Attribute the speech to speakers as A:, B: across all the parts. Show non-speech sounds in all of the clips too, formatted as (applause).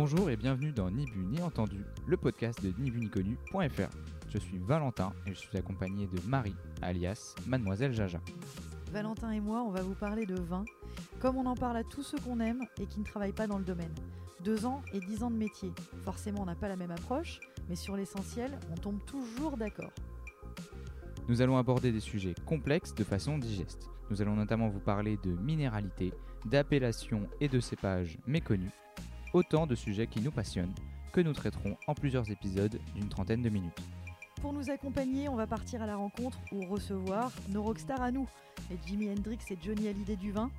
A: Bonjour et bienvenue dans Ni bu ni entendu, le podcast de ni bu ni connu.fr. Je suis Valentin et je suis accompagné de Marie, alias Mademoiselle Jaja.
B: Valentin et moi, on va vous parler de vin, comme on en parle à tous ceux qu'on aime et qui ne travaillent pas dans le domaine. Deux ans et dix ans de métier. Forcément, on n'a pas la même approche, mais sur l'essentiel, on tombe toujours d'accord.
A: Nous allons aborder des sujets complexes de façon digeste. Nous allons notamment vous parler de minéralité, d'appellation et de cépages méconnus. Autant de sujets qui nous passionnent, que nous traiterons en plusieurs épisodes d'une trentaine de minutes.
B: Pour nous accompagner, on va partir à la rencontre ou recevoir nos rockstars à nous, les Jimi Hendrix et Johnny Hallyday du vin,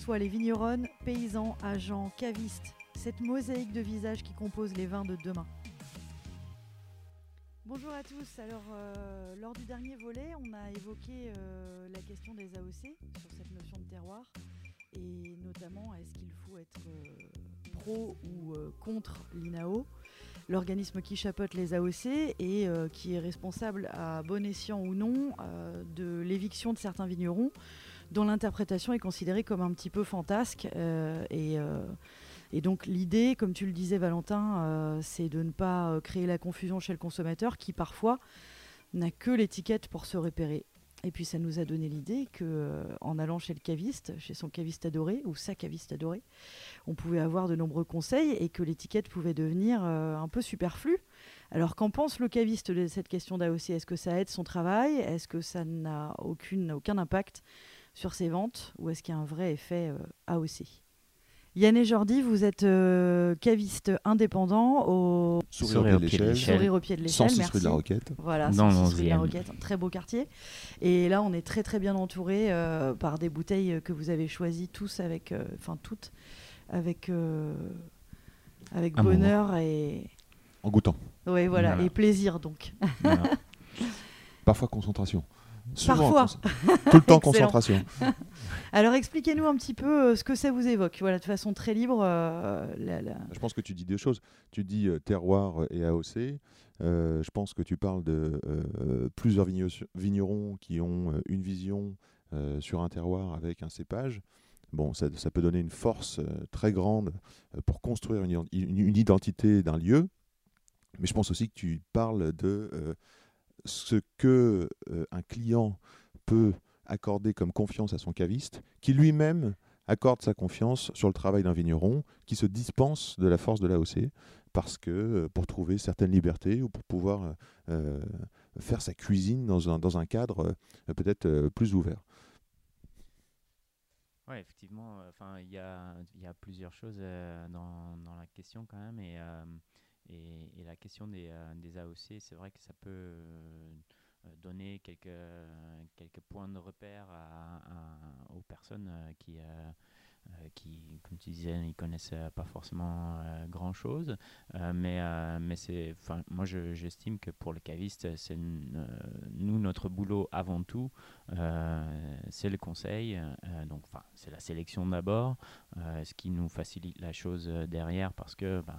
B: soit les vigneronnes, paysans, agents, cavistes, cette mosaïque de visages qui compose les vins de demain. Bonjour à tous. Alors, euh, lors du dernier volet, on a évoqué euh, la question des AOC sur cette notion de terroir et notamment est-ce qu'il faut être euh, ou euh, contre l'INAO, l'organisme qui chapeaute les AOC et euh, qui est responsable à bon escient ou non euh, de l'éviction de certains vignerons dont l'interprétation est considérée comme un petit peu fantasque et donc l'idée, comme tu le disais Valentin, c'est de ne pas créer la confusion chez le consommateur qui parfois n'a que l'étiquette pour se repérer. Et puis ça nous a donné l'idée que euh, en allant chez le caviste, chez son caviste adoré ou sa caviste adorée, on pouvait avoir de nombreux conseils et que l'étiquette pouvait devenir euh, un peu superflue. Alors qu'en pense le caviste de cette question d'AOC Est-ce que ça aide son travail? Est-ce que ça n'a aucun impact sur ses ventes? Ou est-ce qu'il y a un vrai effet euh, AOC Yann et Jordi, vous êtes euh, caviste indépendant au
C: Sourire au pied de l'échelle.
B: Sourire au pied de
C: Sans
B: l'échelle.
C: 6 rue de la. Roquette.
B: Voilà,
D: Dans
B: 106
D: le
B: rue de la
D: 11e.
B: Roquette, un très beau quartier. Et là, on est très très bien entouré euh, par des bouteilles que vous avez choisies tous avec, euh, enfin toutes, avec euh, avec bonheur et
C: En goûtant.
B: ouais voilà,
D: Voilà.
B: et plaisir donc.
D: Voilà. (laughs)
C: Parfois concentration. Souvent,
B: Parfois.
C: Tout le temps concentration. (laughs)
B: Alors expliquez-nous un petit peu euh, ce que ça vous évoque. Voilà, de façon très libre. euh, la- la-
C: Je pense que tu dis deux choses. Tu dis euh, terroir et AOC. Je pense que tu parles de plusieurs vignerons qui ont une vision sur un terroir avec un cépage. Bon, ça, ça peut donner une force très grande pour construire une, ident- une- une identité d'un lieu. Mais je pense aussi que tu parles de ce que euh, un client peut accorder comme confiance à son caviste, qui lui-même accorde sa confiance sur le travail d'un vigneron, qui se dispense de la force de l'AOC, parce que euh, pour trouver certaines libertés ou pour pouvoir euh, faire sa cuisine dans un, dans un cadre peut-être plus ouvert.
D: Ouais, effectivement, il y a, y a plusieurs choses dans, dans la question quand même, et, et, la question des, euh, AOC, c'est vrai que ça peut euh, donner quelques, quelques points de repère aux personnes euh, qui, qui, comme tu disais, ils connaissent euh, pas forcément euh, grand chose, Euh, mais, euh, mais c'est, enfin, moi je- j'estime que pour le caviste, c'est euh, nous notre boulot avant tout, euh, c'est le conseil, euh, donc enfin c'est la sélection d'abord, euh, ce qui nous facilite la chose euh, derrière parce que ben,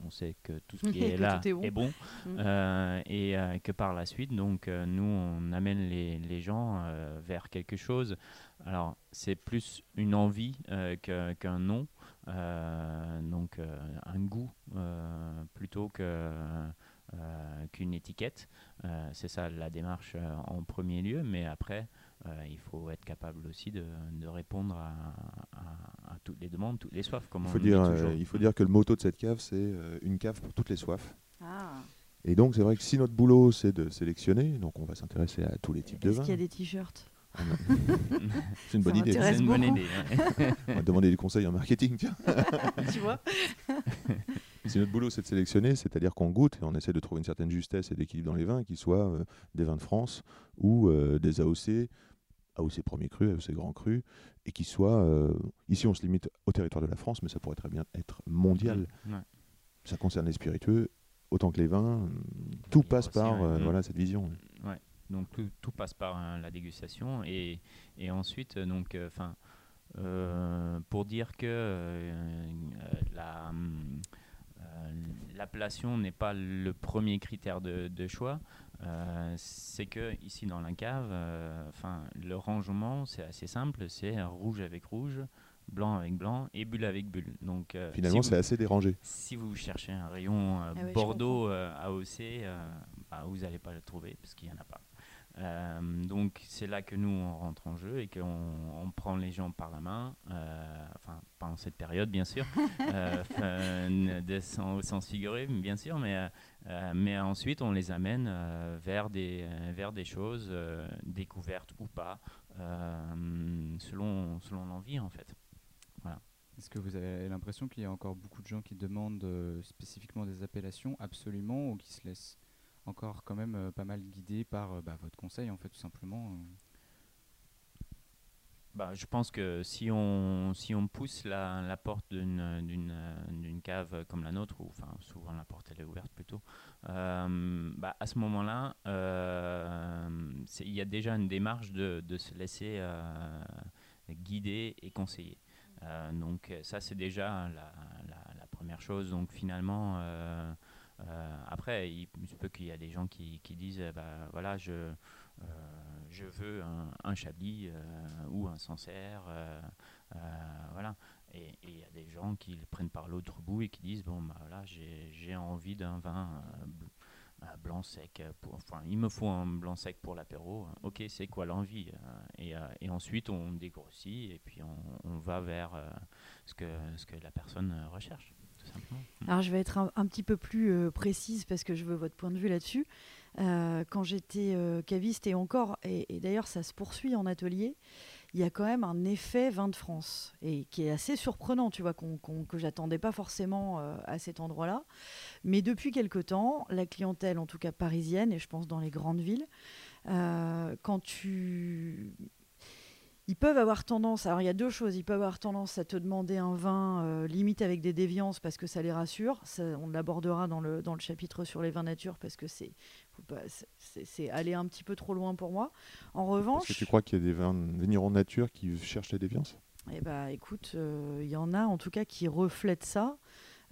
D: on, on sait que tout ce qui est (laughs) là
B: est bon.
D: bon
B: Mm.
D: euh, et euh, que par la suite donc euh, nous on amène les, les gens euh, vers quelque chose. Alors c'est plus une envie euh, qu'un nom, euh, donc euh, un goût euh, plutôt que euh, qu'une étiquette. Euh, c'est ça la démarche euh, en premier lieu, mais après, euh, il faut être capable aussi de, de répondre à, à- à toutes les demandes, toutes les soifs. Comme
C: Il faut, dire,
D: toujours.
C: euh, il faut dire que le motto de cette cave, c'est euh, une cave pour toutes les soifs.
B: Ah.
C: Et donc c'est vrai que si notre boulot c'est de sélectionner, donc on va s'intéresser à tous les types de
B: Est-ce
C: vins.
B: qu'il y a des t-shirts?
C: C'est une bonne idée.
B: m'intéresse
D: C'est une bonne
B: beaucoup.
D: idée. ouais.
C: On va demander des conseils en marketing. tiens. (laughs)
B: Tu vois (laughs)
C: Si notre boulot c'est de sélectionner, c'est-à-dire qu'on goûte et on essaie de trouver une certaine justesse et d'équilibre dans les vins, qui soient euh, des vins de France ou euh, des AOC, AOC premier cru, AOC grand cru, et qui soient. euh, ici on se limite au territoire de la France, mais ça pourrait très bien être mondial.
D: Ouais.
C: Ça concerne les spiritueux autant que les vins. Tout passe
D: aussi,
C: par
D: ouais.
C: euh,
D: Mm.
C: voilà cette vision.
D: Donc tout, tout passe par hein, la dégustation et, et ensuite euh, donc enfin pour dire que euh, euh, la euh, l'appellation n'est pas le premier critère de, de choix. euh, c'est que ici dans la cave, euh, enfin le rangement c'est assez simple, c'est rouge avec rouge, blanc avec blanc et bulle avec bulle. Donc euh,
C: Finalement,
D: si
C: c'est assez dérangé.
D: si vous cherchez un rayon euh,
B: Ah ouais,
D: Bordeaux euh, AOC, euh, bah, vous n'allez pas le trouver parce qu'il n'y en a pas. Euh, donc c'est là que nous on rentre en jeu et qu'on on prend les gens par la main, euh, enfin pas en cette période bien sûr, (laughs) euh, de- sans, au sens figuré bien sûr, mais, euh, euh, mais ensuite on les amène euh, vers, des, euh, vers des choses euh, découvertes ou pas, euh, selon, selon l'envie en fait.
A: Est-ce que vous avez l'impression qu'il y a encore beaucoup de gens qui demandent euh, spécifiquement des appellations absolument ou qui se laissent encore quand même euh, pas mal guidés par euh, bah, votre conseil en fait tout simplement euh.
D: Bah, je pense que si on, si on pousse la, porte d'une, cave comme la nôtre, ou enfin souvent la porte elle est ouverte plutôt, bah, à ce moment-là, il y a déjà une démarche de, de se laisser guider et conseiller. Donc ça c'est déjà la, la- la première chose. Donc finalement, euh, après il, se peut qu'il y a des gens qui, disent, eh bah, voilà, je, euh, je veux un, chablis euh, ou un sancerre, voilà. Et il y a des gens qui le prennent par l'autre bout et qui disent bon bah voilà j'ai envie d'un vin bl- blanc sec pour, enfin il me faut un blanc sec pour l'apéro ok c'est quoi l'envie et, ensuite on dégrossit et puis on, on va vers ce que ce que la personne recherche
B: Alors je vais être un, petit peu plus euh, précise parce que je veux votre point de vue là-dessus. Euh, quand j'étais euh, caviste et encore, et, d'ailleurs ça se poursuit en atelier, il y a quand même un effet vin de France et qui est assez surprenant, tu vois, que j'attendais pas forcément à cet endroit-là. Mais depuis quelque temps, la clientèle, en tout cas parisienne, et je pense dans les grandes villes, quand tu ils peuvent avoir tendance, alors il y a deux choses, ils peuvent avoir tendance à te demander un vin euh, limite avec des déviances parce que ça les rassure. Ça, on l'abordera dans le, dans le chapitre sur les vins nature parce que c'est, c'est- aller un petit peu trop loin pour moi. En
C: Parce
B: revanche,
C: que tu crois qu'il y a des vins vignerons nature qui cherchent la déviance?
B: Eh ben, écoute, euh, il y en a en tout cas qui reflètent ça.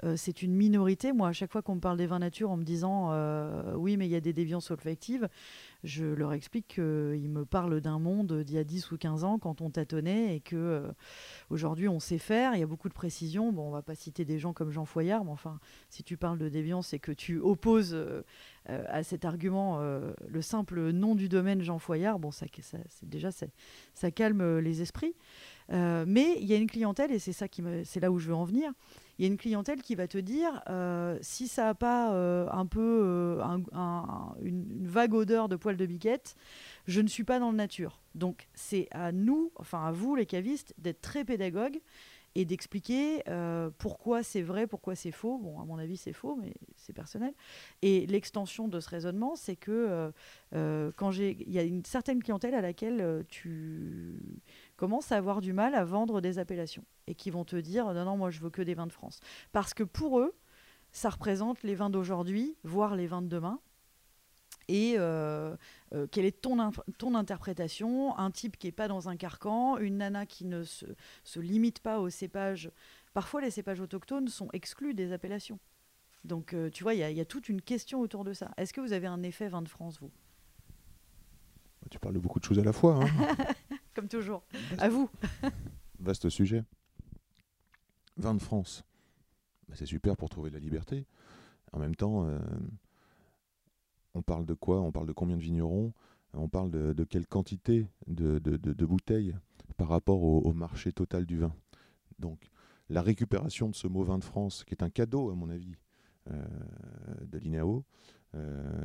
B: Euh, c'est une minorité. Moi, à chaque fois qu'on me parle des vins nature en me disant euh, oui, mais il y a des déviances olfactives, je leur explique qu'ils me parlent d'un monde d'il y a 10 ou 15 ans quand on tâtonnait et que euh, aujourd'hui on sait faire. Il y a beaucoup de précisions. Bon, on va pas citer des gens comme Jean Foyard, mais enfin, si tu parles de déviance et que tu opposes à cet argument le simple nom du domaine Jean Foyard, bon, ça, ça déjà ça, calme les esprits. Euh, mais il y a une clientèle, et c'est ça qui c'est là où je veux en venir. Il y a une clientèle qui va te dire euh, si ça n'a pas euh, un peu un- un- une, vague odeur de poil de biquette, je ne suis pas dans le nature. Donc c'est à nous, enfin à vous les cavistes, d'être très pédagogues et d'expliquer pourquoi c'est vrai, pourquoi c'est faux. Bon, à mon avis, c'est faux, mais c'est personnel. Et l'extension de ce raisonnement, c'est que quand j'ai, il y a une certaine clientèle à laquelle tu commences à avoir du mal à vendre des appellations et qui vont te dire non, non, moi je veux que des vins de France. Parce que pour eux, ça représente les vins d'aujourd'hui, voire les vins de demain. Et euh, euh, quelle est ton, interprétation? Un type qui n'est pas dans un carcan, une nana qui ne se, se limite pas aux cépages. Parfois, les cépages autochtones sont exclus des appellations. Donc, euh, tu vois, il y, a- il y a toute une question autour de ça. Est-ce que vous avez un effet vin de France, vous?
C: Tu parles de beaucoup de choses à la fois. hein. (laughs)
B: Comme toujours. À vous. (laughs)
C: Vaste sujet. Vin de France. Bah, c'est super pour trouver de la liberté. En même temps, euh, on parle de quoi? On parle de combien de vignerons? On parle de, de quelle quantité de, de- de- de bouteilles par rapport au, au marché total du vin? Donc, la récupération de ce mot vin de France, qui est un cadeau, à mon avis, euh, de l'INAO,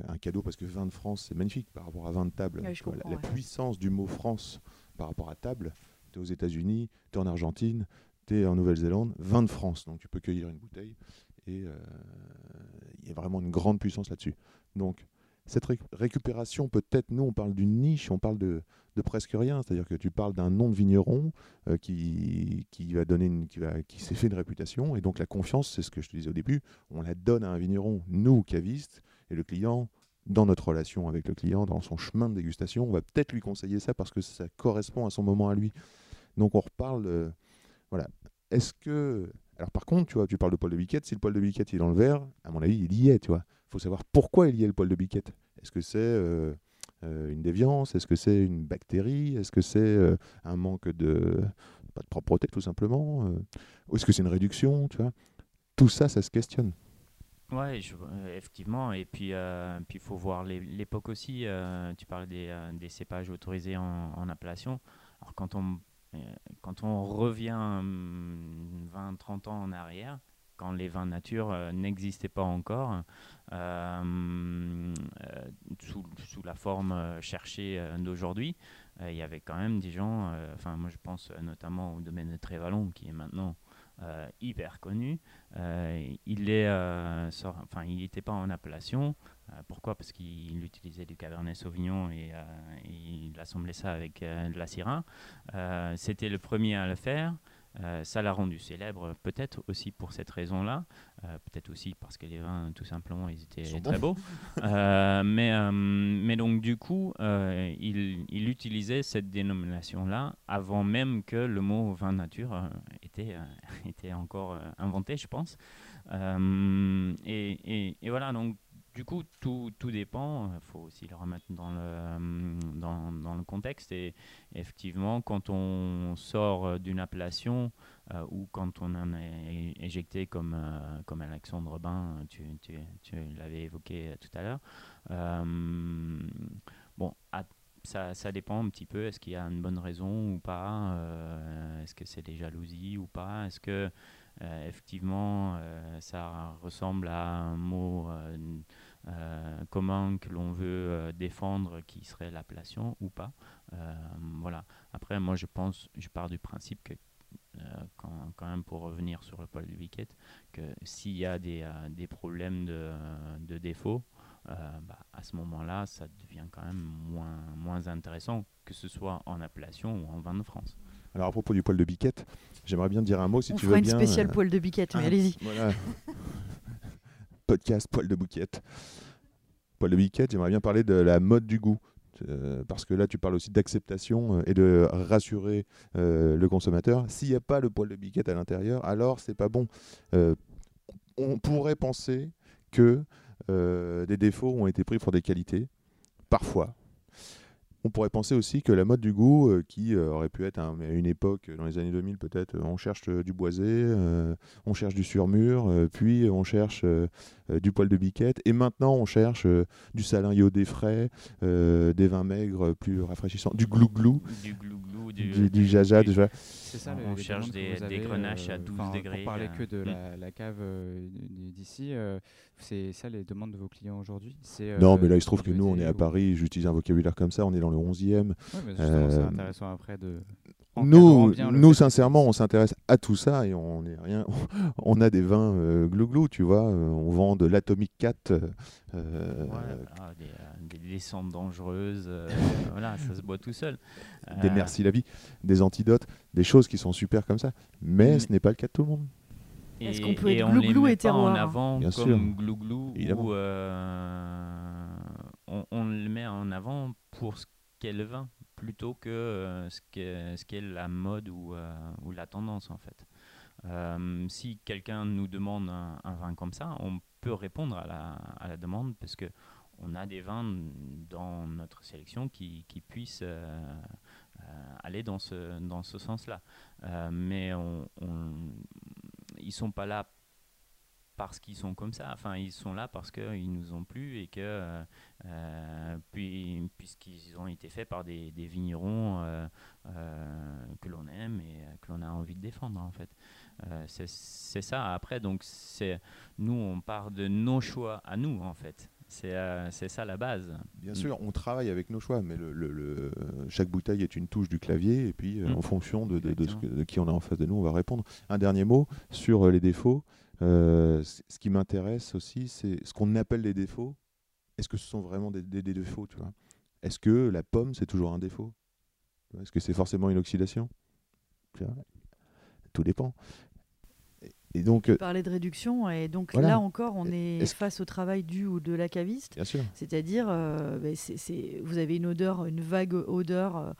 C: un cadeau parce que vin de France, c'est magnifique par rapport à vin de table.
B: Ouais,
C: vois, la- puissance du mot France par rapport à table, tu es aux États-Unis, tu es en Argentine, tu es en Nouvelle-Zélande, vin de France. Donc tu peux cueillir une bouteille et euh, il y a vraiment une grande puissance là-dessus. Donc cette ré- récupération, peut-être, nous on parle d'une niche, on parle de, de presque rien. C'est-à-dire que tu parles d'un nom de vigneron euh, qui, qui va donner une, qui, va, qui s'est fait une réputation. Et donc la confiance, c'est ce que je te disais au début, on la donne à un vigneron, nous, cavistes, et le client, dans notre relation avec le client, dans son chemin de dégustation, on va peut-être lui conseiller ça parce que ça correspond à son moment à lui. Donc on reparle. voilà. Est-ce que. Alors par contre, tu vois, tu parles de poil de biquette. Si le poil de biquette il est dans le verre, à mon avis, il y est, tu vois. Il faut savoir pourquoi il y est le poil de biquette. Est-ce que c'est euh, euh, une déviance? Est-ce que c'est une bactérie? Est-ce que c'est euh, un manque de. pas de propreté tout simplement Ou est-ce que c'est une réduction tu vois? Tout ça, ça se questionne.
D: Oui, effectivement. Et puis, puis il faut voir l'époque aussi. tu parlais des, cépages autorisés en, appellation. Alors, quand on, quand on revient 20-30 hum, ans en arrière, quand les vins nature euh, n'existaient pas encore, euh, euh, sous, sous, la forme cherchée d'aujourd'hui, il y avait quand même des gens, moi je pense notamment au domaine de Trévalon qui est maintenant hyper connu. il est, enfin il n'était pas en appellation. pourquoi? Parce qu'il utilisait du Cabernet Sauvignon et, et il assemblait ça avec de la Syrah. C'était le premier à le faire. Euh, ça l'a rendu célèbre, peut-être aussi pour cette raison-là, euh, peut-être aussi parce que les vins, tout simplement, ils étaient très beaux. (laughs) Euh, mais, mais donc, du coup, il, il, utilisait cette dénomination-là avant même que le mot vin nature était, (laughs) était encore inventé, je pense. Et, et, et, voilà, donc du coup, tout, tout dépend. Il faut aussi le remettre dans le, dans, dans le contexte. Et effectivement, quand on sort d'une appellation euh, ou quand on en est éjecté, comme, euh, comme Alexandre Bain, tu, tu, tu l'avais évoqué tout à l'heure, euh, bon, ça, ça, dépend un petit peu. Est-ce qu'il y a une bonne raison ou pas Est-ce que c'est des jalousies ou pas? Est-ce que effectivement ça ressemble à un mot euh, comment que l'on veut euh, défendre qui serait l'appellation ou pas. Euh, voilà. Après, moi, je pense, je pars du principe que quand, quand, même pour revenir sur le poil du Biquet, que s'il y a des, des problèmes de, de défaut, bah, à ce moment-là, ça devient quand même moins, moins intéressant, que ce soit en appellation ou en vin de France.
C: Alors à propos du poil de biquette, j'aimerais bien dire un mot si
B: On
C: tu veux bien.
B: une spéciale poil de biquette, mais ah, allez-y. Voilà. (laughs)
C: podcast Poil de Bouquette. Poil de Bouquette, j'aimerais bien parler de la mode du goût. Euh, parce que là, tu parles aussi d'acceptation euh, et de rassurer euh, le consommateur. S'il n'y a pas le poil de biquette à l'intérieur, alors c'est pas bon. on pourrait penser que des défauts ont été pris pour des qualités, parfois, on pourrait penser aussi que la mode du goût, euh, qui euh, aurait pu être à une époque, dans les années 2000 peut-être, on cherche euh, du boisé, on cherche du surmur, puis on cherche du poil de biquette, et maintenant on cherche du salin iodé frais, des vins maigres plus rafraîchissants, du glou-glou,
D: du, glou
C: du, du, jaja.
D: C'est ça, on cherche des, grenaches à 12 degrés.
A: Pour parler que de hmm. la, cave d'ici, c'est ça les demandes de vos clients aujourd'hui
C: Non, mais là il se trouve que nous on est à Paris, j'utilise un vocabulaire comme ça, on est dans le 11e.
A: c'est euh, intéressant après de.
C: Nous, nous sincèrement, on s'intéresse à tout ça et on est rien. (laughs) On a des vins euh, glouglou, tu vois. Euh, on vend de l'Atomic 4.
D: Euh, des, descentes dangereuses. (laughs) voilà, ça se boit tout seul.
C: Des merci la vie, des antidotes, des choses qui sont super comme ça. Mais, ce n'est pas le cas de tout le monde.
B: Est-ce qu'on peut être glouglou et terroir
D: en avant Bien comme glouglou ou on, on, le met en avant pour ce qu'est le vin plutôt que euh, ce qu'est ce la mode ou, euh, ou, la tendance en fait. Euh, si quelqu'un nous demande un, vin comme ça, on peut répondre à la, demande parce que on a des vins dans notre sélection qui, qui puissent aller dans ce, dans ce sens-là. mais on, on, ils sont pas là parce qu'ils sont comme ça. Enfin, ils sont là parce qu'ils nous ont plu et que, euh, puis, puisqu'ils ont été faits par des, vignerons euh, euh, que l'on aime et que l'on a envie de défendre, en fait. c'est ça. Après, donc, c'est nous, on part de nos choix à nous, en fait. C'est ça la base.
C: Bien sûr, on travaille avec nos choix, mais le, chaque bouteille est une touche du clavier, et puis mm. en fonction de, de, de, qui on a en face de nous, on va répondre. Un dernier mot sur les défauts. Euh, ce qui m'intéresse aussi, c'est ce qu'on appelle les défauts. Est-ce que ce sont vraiment des, défauts tu vois? Est-ce que la pomme, c'est toujours un défaut? Est-ce que c'est forcément une oxydation? Tout dépend.
B: Et donc, parler de réduction, et donc là encore, on est, face au travail du ou de la caviste. C'est-à-dire, euh, ben, vous avez une odeur, une vague odeur.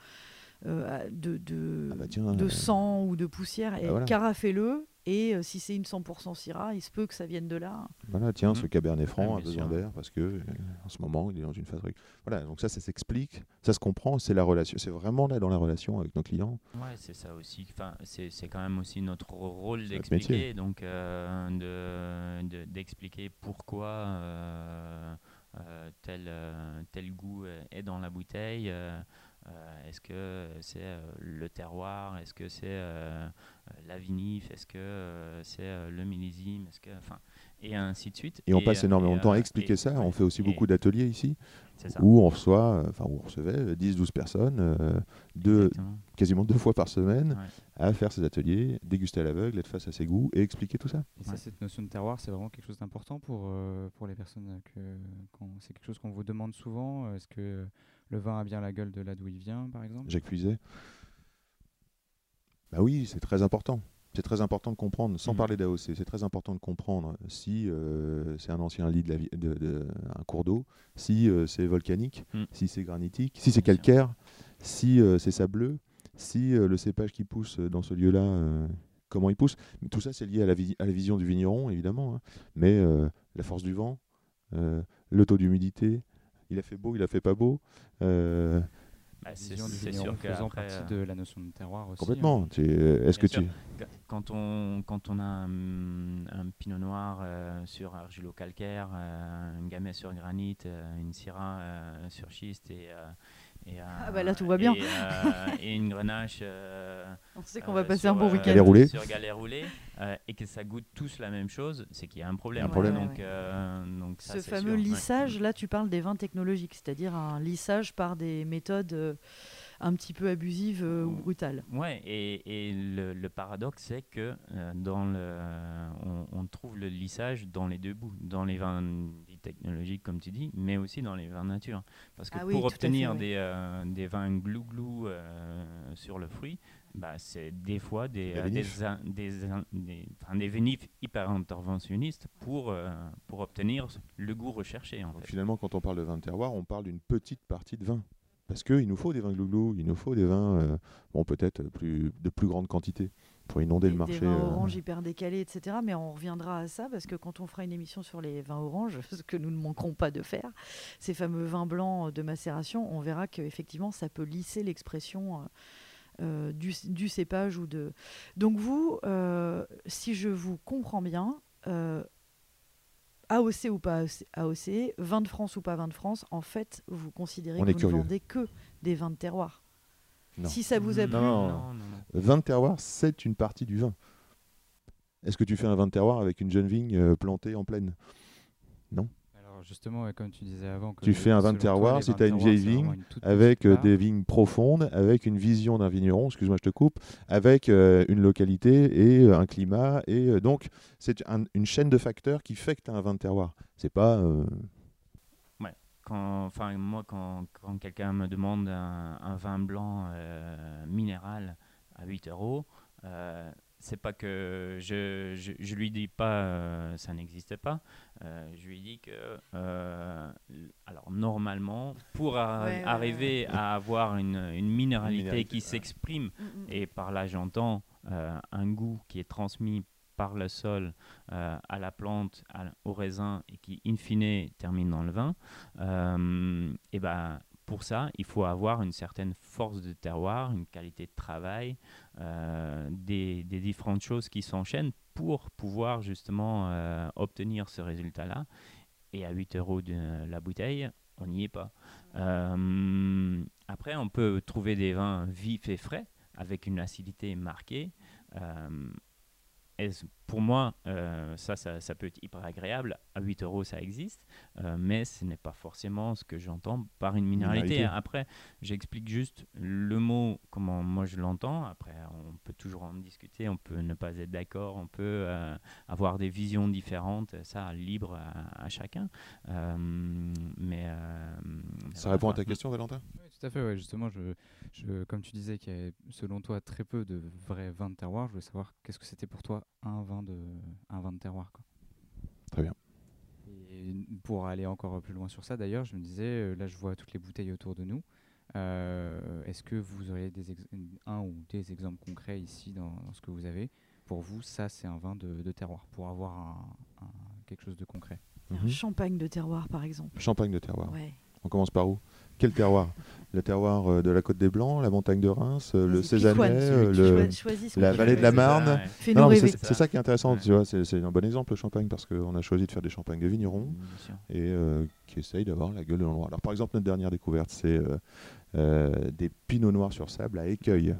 B: Euh, de, de, ah bah de sang ou de poussière, et bah carafez-le, Et euh, si c'est une 100% Syrah, il se peut que ça vienne de là.
C: Voilà, tiens, ce
D: Mhm.
C: Cabernet Franc
D: Ah,
C: a besoin d'air parce que euh, en ce moment, il est dans une phase. Voilà, donc ça, ça s'explique, ça se comprend, c'est la relation, c'est vraiment là dans la relation avec nos clients.
D: Ouais, c'est ça aussi. Enfin, c'est c'est quand même aussi notre rôle d'expliquer, donc euh, de- de- d'expliquer pourquoi euh, euh, tel, euh, tel goût est dans la bouteille. Euh, est-ce que c'est euh, le terroir? Est-ce que c'est euh, euh, la vinif? Est-ce que euh, c'est euh, le millésime? Est-ce que, enfin, et ainsi de suite.
C: Et on passe
D: euh,
C: énormément de temps à expliquer
D: et-
C: ça. On fait aussi
D: et
C: beaucoup d'ateliers ici
D: C'est ça.
C: où on reçoit, enfin, où on recevait 10-12 personnes, euh, deux, quasiment deux fois par semaine,
D: Ouais.
C: à faire ces ateliers, déguster à l'aveugle, être face à ses goûts et expliquer tout ça.
A: Et ça,
D: Ouais.
A: cette notion de terroir, c'est vraiment quelque chose d'important pour, euh, pour les personnes. Que, quand- c'est quelque chose qu'on vous demande souvent. Est-ce que le vin a bien la gueule de là d'où il vient, par exemple?
C: Jacques Puiset. Bah oui, c'est très important. C'est très important de comprendre, sans
D: Mhm.
C: parler d'AOC, c'est très important de comprendre si euh, c'est un ancien lit de, la vi- de- de- un cours d'eau, si euh, c'est volcanique,
D: Mhm.
C: si c'est granitique, si c'est calcaire, si euh, c'est sableux, si le cépage qui pousse dans ce lieu-là, comment il pousse. Mais tout ça, c'est lié à la, vi- à la vision du vigneron, évidemment. hein. Mais la force du vent, le taux d'humidité, il a fait beau, il a fait pas beau. euh,
D: Bah, c'est sûr
A: faisant
D: qu'après,
A: partie
D: euh,
A: de la notion de terroir aussi.
C: complètement.
A: hein.
C: Tu- Est-ce que
D: Bien
C: tu...
D: Qu- Quand on, quand on a un, un pinot noir euh, sur argilo-calcaire, euh, un gamay sur granit, euh, une syrah euh, sur schiste et, euh, et, euh,
B: Ah bah là, tout va bien.
D: Et, euh, et une grenache euh, (laughs)
B: On sait qu'on
D: euh,
B: va passer
D: sur,
B: un bon
D: euh,
B: week-end.
D: Sur galet roulé euh, et que ça goûte tous la même chose, c'est qu'il y a un problème.
C: Un problème.
D: Donc,
B: Ouais, ouais.
D: euh, donc ça,
B: Ce fameux
D: sûr, ouais.
B: lissage, là, tu parles des vins technologiques, c'est-à-dire un lissage par des méthodes euh, un petit peu abusives euh, ou brutales.
D: Ouais, et, et le, le paradoxe, c'est que euh, dans le, on, on trouve le lissage dans les deux bouts, dans les vins technologiques, comme tu dis, mais aussi dans les vins nature. Parce que
B: Ah oui,
D: pour
B: fait,
D: obtenir des, euh, des vins glou-glou euh, sur le fruit, bah, c'est des fois des,
C: Des
D: euh, des, in- des, in- des, enfin, des vinifs hyper interventionnistes pour, euh, pour obtenir le goût recherché. En
C: Donc
D: fait.
C: finalement, quand on parle de vin de terroir, on parle d'une petite partie de vin. Parce qu'il nous faut des vins glouglou, il nous faut des vins, euh, bon, peut-être plus, de plus grande quantité pour inonder
B: Des,
C: le
B: des
C: marché.
B: vins
C: euh,
B: oranges hyper décalés, etc. Mais on reviendra à ça parce que quand on fera une émission sur les vins oranges, (laughs) ce que nous ne manquerons pas de faire, ces fameux vins blancs de macération, on verra qu'effectivement ça peut lisser l'expression euh, euh, du, du cépage ou de. Donc vous, euh, si je vous comprends bien, euh, AOC ou pas AOC, vin de France ou pas vin de France, en fait, vous considérez
C: On
B: que vous
C: curieux.
B: ne vendez que des vins de terroir.
C: Non.
B: Si ça vous a plu,
C: Non.
D: non, non.
C: Vin de terroir, c'est une partie du vin. Est-ce que tu fais un vin de terroir avec une jeune vigne euh, plantée en plaine?
A: Alors justement, comme tu disais avant, que
C: Tu fais un vin de
A: toi,
C: terroir si tu as une vieille vigne
A: une
C: avec euh, des vignes profondes, avec une vision d'un vigneron, excuse-moi je te coupe, avec euh, une localité et euh, un climat. Et euh, donc, c'est un- une chaîne de facteurs qui fait que tu as un vin de terroir. C'est pas...
D: quand, enfin, moi, quand, quand quelqu'un me demande un, un vin blanc euh, minéral à 8 euros, euh, c'est pas que je, je, je lui dis pas euh, ça n'existe pas. Euh, je lui dis que, euh, alors normalement, pour a-
B: Ouais, ouais,
D: arriver à avoir une, une minéralité,
C: minéralité,
D: qui s'exprime,
B: Mm, mm.
D: et par là j'entends euh, un goût qui est transmis par le sol euh, à la plante, au raisin et qui in fine termine dans le vin, euh, et ben pour ça il faut avoir une certaine force de terroir, une qualité de travail, euh, des, différentes choses qui s'enchaînent pour pouvoir justement obtenir ce résultat-là. Et à 8 euros de la bouteille, on n'y est pas. Après, on peut trouver des vins vifs et frais avec une acidité marquée. Et pour moi, euh, ça, ça, ça peut être hyper agréable. À 8 euros, ça existe, euh, mais ce n'est pas forcément ce que j'entends par une minéralité.
C: Minéralité.
D: Après, j'explique juste le mot, comment moi je l'entends. Après, on peut toujours en discuter, on peut ne pas être d'accord, on peut euh, avoir des visions différentes, ça, libre à, à chacun. Euh, mais euh,
C: Ça répond à ta question, Valentin?
A: Oui, tout à fait, ouais, justement, je, je, comme tu disais qu'il y avait selon toi très peu de vrais vins de terroir, je voulais savoir qu'est-ce que c'était pour toi un vin de, un vin de terroir. Quoi.
C: Très bien.
A: Et pour aller encore plus loin sur ça, d'ailleurs, je me disais, euh, là je vois toutes les bouteilles autour de nous. Euh, Est-ce que vous auriez des un ou des exemples concrets ici dans, dans ce que vous avez? Pour vous, ça c'est un vin de, terroir, pour avoir quelque chose de concret
B: Un mhm. champagne de terroir par exemple.
C: Champagne de terroir. On commence par où? Quel terroir? Le terroir euh, de la Côte des Blancs, la montagne de Reims, euh, le Cézanais, euh, la vallée de la Marne. C'est ça qui est intéressant, tu vois. C'est un bon exemple le champagne parce qu'on a choisi de faire des champagnes de vignerons et qui essayent d'avoir la gueule de l'endroit. Alors par exemple, notre dernière découverte, c'est des pinots noirs sur sable à écueil.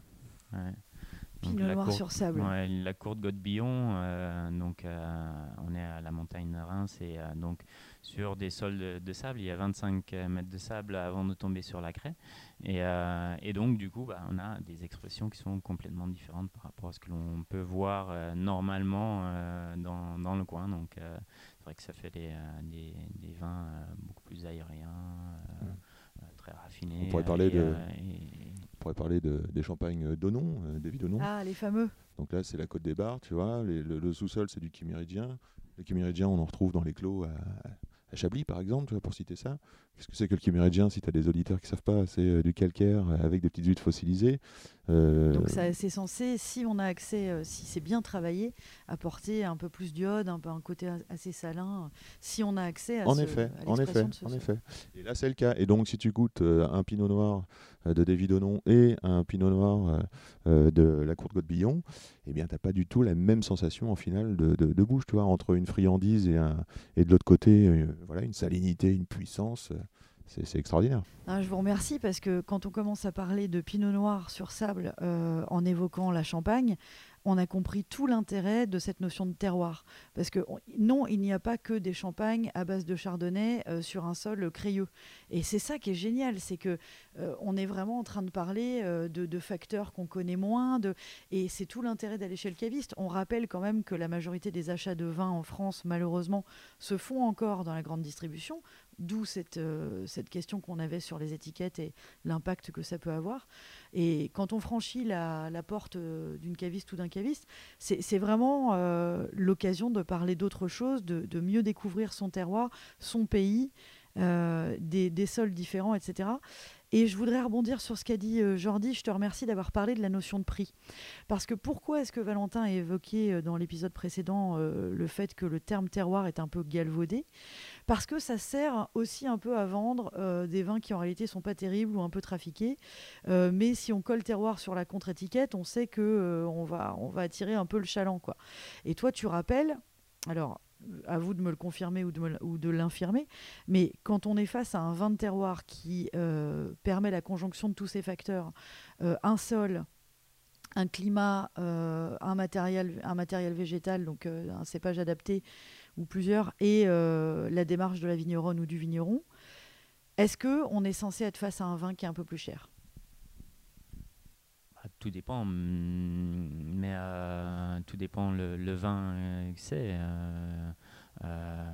B: Pinot noir sur sable.
D: la courte Godbillon, euh, donc euh, on est à la montagne de Reims et euh, donc sur des sols de, sable, il y a 25 mètres de sable avant de tomber sur la craie. Et, et donc du coup, bah, on a des expressions qui sont complètement différentes par rapport à ce que l'on peut voir normalement dans, dans, le coin. Donc c'est vrai que ça fait des, des, des vins beaucoup plus aériens, très raffinés.
C: On pourrait parler de pourrait parler de, des champagnes Donon, euh, des Donon.
B: Ah, les fameux.
C: Donc là, c'est la côte des Bars, tu vois. le, sous-sol, c'est du chiméridien. Le chiméridien, on en retrouve dans les clos à, à Chablis, par exemple, pour citer ça. Qu'est-ce que c'est que le chiméridien Si tu as des auditeurs qui ne savent pas, c'est euh, du calcaire avec des petites huiles fossilisées.
B: Euh, Donc c'est censé, si on a accès, euh, si c'est bien travaillé, apporter un peu plus d'iode, un, peu, un côté assez salin, si on a accès à
C: En effet, en effet, en effet. Et là c'est le cas. Et donc si tu goûtes un pinot noir de David Onon et un pinot noir de la Courte Côte-Billon, eh bien t'as pas du tout la même sensation en finale de, de, bouche, tu vois, entre une friandise et, un, et de l'autre côté, voilà, une salinité, une puissance c'est extraordinaire.
B: Ah, je vous remercie parce que quand on commence à parler de pinot noir sur sable euh, en évoquant la Champagne, on a compris tout l'intérêt de cette notion de terroir. Parce que non, il n'y a pas que des champagnes à base de chardonnay euh, sur un sol crayeux. Et c'est ça qui est génial, c'est que euh, on est vraiment en train de parler de, facteurs qu'on connaît moins. De... Et c'est tout l'intérêt d'aller chez le caviste. On rappelle quand même que la majorité des achats de vin en France, malheureusement, se font encore dans la grande distribution. D'où cette, euh, cette question qu'on avait sur les étiquettes et l'impact que ça peut avoir. Et quand on franchit la, la porte euh, d'une caviste ou d'un caviste, c'est vraiment euh, l'occasion de parler d'autre chose, de, de, mieux découvrir son terroir, son pays, des, des, sols différents, etc. Et je voudrais rebondir sur ce qu'a dit euh, Jordi. Je te remercie d'avoir parlé de la notion de prix. Parce que pourquoi est-ce que Valentin a évoqué euh, dans l'épisode précédent euh, le fait que le terme terroir est un peu galvaudé? Parce que ça sert aussi un peu à vendre des vins qui en réalité sont pas terribles ou un peu trafiqués. mais si on colle terroir sur la contre-étiquette, on sait que on, va, on va attirer un peu le chaland. Quoi. Et toi, tu rappelles, alors à vous de me le confirmer ou de, l'infirmer, mais quand on est face à un vin de terroir qui euh, permet la conjonction de tous ces facteurs, euh, un sol, un climat, euh, un, matériel, un matériel végétal, donc un cépage adapté ou plusieurs, et la démarche de la vigneronne ou du vigneron, est-ce qu'on est censé être face à un vin qui est un peu plus cher?
D: Tout dépend, mm, mais euh, tout dépend le, vin euh, que c'est. Euh,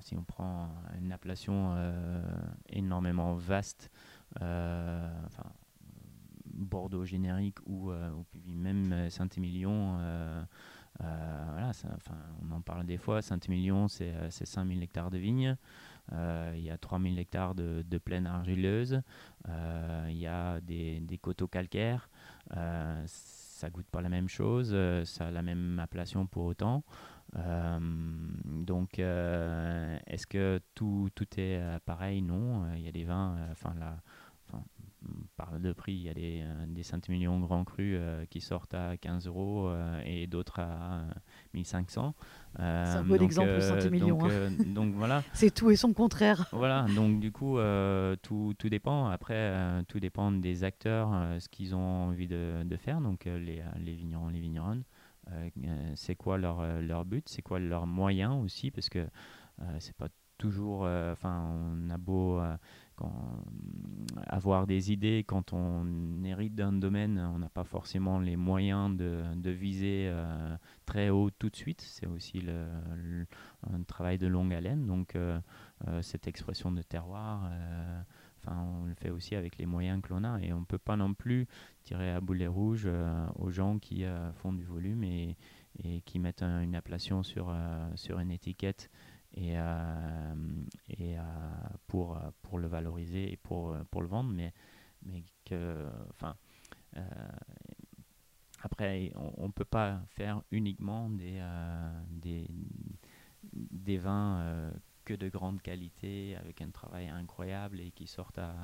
D: si on prend une appellation énormément vaste, enfin, Bordeaux générique ou, même Saint-Émilion, voilà, on en parle des fois, Saint-Émilion c'est 5000 hectares de vignes. il y a 3000 hectares de, de plaines argileuses, il y a des, des coteaux calcaires, euh, ça goûte pas la même chose, euh, ça a la même appellation pour autant. Euh, donc, est-ce que tout, tout est pareil? Non. Il y a des vins, enfin, là, par de prix, il y a des, euh, des Saint-Émilion Grand Cru euh, qui sortent à 15 euros euh, et d'autres à 1500.
B: C'est un bon exemple, Saint-Émilion.
D: Donc, hein. donc, (laughs) voilà.
B: C'est tout et son contraire.
D: Voilà, donc du coup, tout, tout, dépend. Après, tout dépend des acteurs, ce qu'ils ont envie de, de faire. Donc les, les, vignerons, les vigneronnes. c'est quoi leur, leur but, c'est quoi leur moyen aussi, parce que c'est pas toujours, enfin, on a beau avoir des idées quand on hérite d'un domaine, on n'a pas forcément les moyens de, viser euh, très haut tout de suite. C'est aussi le, un travail de longue haleine. Donc euh, euh, cette expression de terroir, enfin on le fait aussi avec les moyens que l'on a. Et on ne peut pas non plus tirer à boulet rouge aux gens qui font du volume et, qui mettent une appellation sur, sur une étiquette et, euh, et euh, pour, pour le valoriser et pour, pour le vendre, mais, mais que, enfin, euh, après, on ne peut pas faire uniquement des, des, des vins que de grande qualité, avec un travail incroyable et qui sortent à,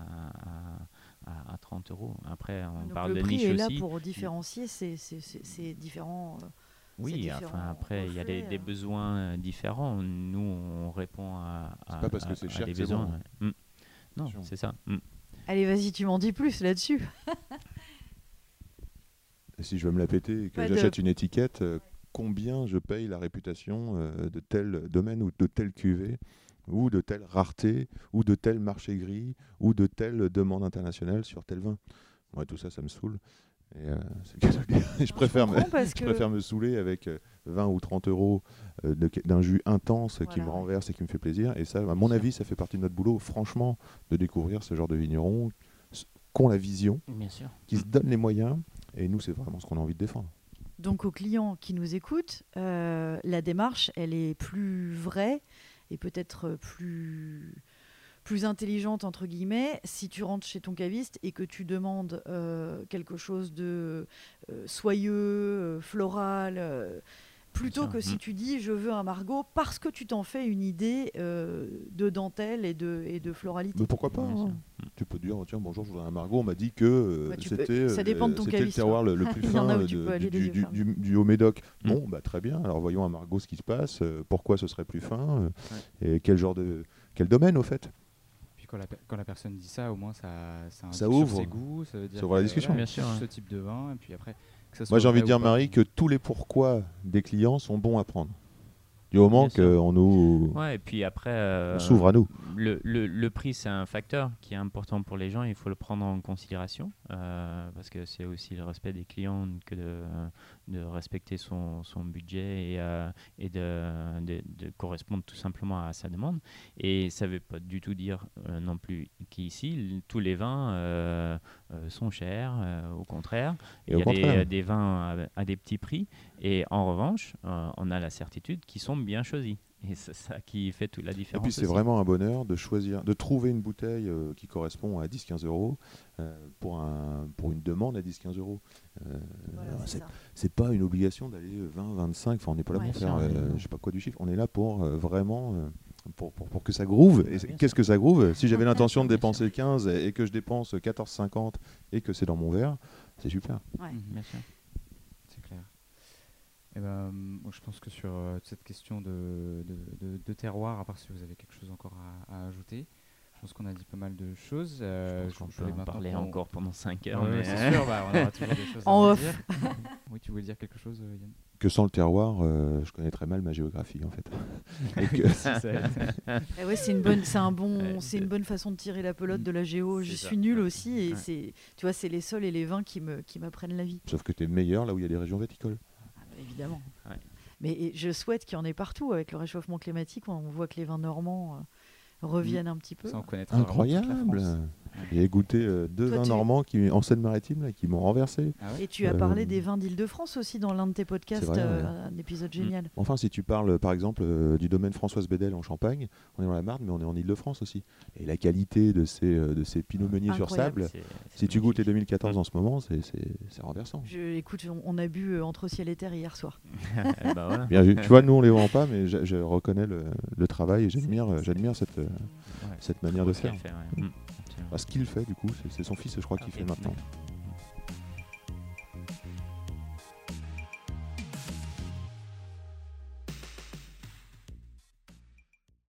D: à, 30 euros. Après, on parle
B: de
D: niche
B: est
D: aussi.
B: là pour différencier ces, différents.
D: Oui, enfin, après, il y a des, des, besoins différents. Nous, on répond à,
C: à, pas parce que c'est cher
D: des
C: besoins.
D: Bon. Non, c'est ça. Mm.
B: Allez, vas-y, tu m'en dis plus là-dessus. (laughs)
C: si je veux me la péter et que j'achète une étiquette, euh, combien je paye la réputation euh, de tel domaine ou de telle cuvée ou de telle rareté ou de tel marché gris ou de telle demande internationale sur tel vin? Ouais, tout ça, ça me saoule. Et euh, (laughs) je, préfère me, je préfère me saouler avec 20 ou 30 euros d'un jus intense qui me renverse et qui me fait plaisir. Et ça, à mon avis, ça fait partie de notre boulot, franchement, de découvrir ce genre de vignerons qui ont la vision, qui se donnent les moyens. Et nous, c'est vraiment ce qu'on a envie de défendre.
B: Donc aux clients qui nous écoutent, euh, la démarche, elle est plus vraie et peut-être plus plus intelligente entre guillemets si tu rentres chez ton caviste et que tu demandes euh, quelque chose de euh, soyeux, floral plutôt que si mm. tu dis je veux un Margot parce que tu t'en fais une idée euh, de dentelle et de, et de floralité.
C: Mais pourquoi pas hein. Tu peux dire tiens bonjour je voudrais un Margot on m'a dit que euh, c'était
B: ça dépend de ton
C: le terroir le, plus (laughs) fin du, haut Médoc. Mm. Bon bah très bien alors voyons un Margot ce qui se passe euh, pourquoi ce serait plus fin et quel genre de quel domaine au fait?
A: Quand la, quand la personne dit ça au moins ça ça,
C: ça ouvre
A: ses goûts ça veut dire
C: ça ouvre la discussion
A: bien sûr ce type de vin et puis après
C: moi, j'ai envie de dire, Marie, que tous les pourquoi des clients sont bons à prendre. Du moment qu'on nous.
D: Ouais, et puis après. Euh,
C: s'ouvre à nous.
D: Le, le, le prix, c'est un facteur qui est important pour les gens. Il faut le prendre en considération. Euh, parce que c'est aussi le respect des clients que de, de respecter son, son budget et, euh, et de, de, de, correspondre tout simplement à sa demande. Et ça ne veut pas du tout dire non plus qu'ici, tous les vins sont chers. au contraire, il y a des, des, vins à, à, des petits prix. Et en revanche, on a la certitude qu'ils sont bien choisi. (laughs) Et c'est ça qui fait toute la différence.
C: Et puis c'est vraiment un bonheur de choisir, de trouver une bouteille euh, qui correspond à 10-15 euros euh, pour, un, pour une demande à 10-15 euros. Euh, c'est pas une obligation d'aller 20-25, enfin on n'est pas là pour faire je sais pas quoi du chiffre, on est là pour vraiment pour, pour, pour, que ça groove. Et qu'est-ce que ça groove? Si j'avais l'intention de dépenser 15 et que je dépense 14,50 et que c'est dans mon verre, c'est super.
D: Ouais. Bien sûr.
A: Eh ben, je pense que sur euh, cette question de, de, terroir, à part si vous avez quelque chose encore à, ajouter, je pense qu'on a dit pas mal de choses.
D: Euh, je, je peut en parler encore pendant 5 heures.
A: Oui, c'est sûr, bah, on aura toujours des choses à (laughs) dire. oui, tu voulais dire quelque chose, euh, Yann?
C: Que sans le terroir, je connais très mal ma géographie en fait. (laughs) (laughs)
B: Eh ouais, c'est une bonne, c'est un bon, c'est une bonne façon de tirer la pelote de la géo. Je suis nul aussi et c'est, tu vois, c'est les sols et les vins qui me, qui m'apprennent la vie.
C: Sauf que tu es meilleur là où il y a des régions viticoles
B: évidemment. Mais je souhaite qu'il y en ait partout. Avec le réchauffement climatique, on voit que les vins normands euh, reviennent un petit peu.
C: Incroyable J'ai goûté euh, deux vins normands qui, en Seine-Maritime qui m'ont renversé.
B: Ah Et tu as parlé euh, des vins d'Île-de-France aussi dans l'un de tes podcasts, un épisode mm. génial.
C: Enfin, si tu parles par exemple du domaine Françoise Bédel en Champagne, on est dans la Marne, mais on est en Île-de-France aussi. Et la qualité de ces, de ces pinots meuniers sur sable, si tu goûtes les 2014 en ce moment, c'est renversant.
B: Je, écoute, on, a bu entre ciel et terre hier soir. (laughs)
C: bah Bien vu. Tu vois, nous on les vend pas, mais je, reconnais le, travail et j'admire cette, cette manière de faire. Fait, mm ce qu'il fait, du coup, c'est son fils, je crois, qui fait maintenant.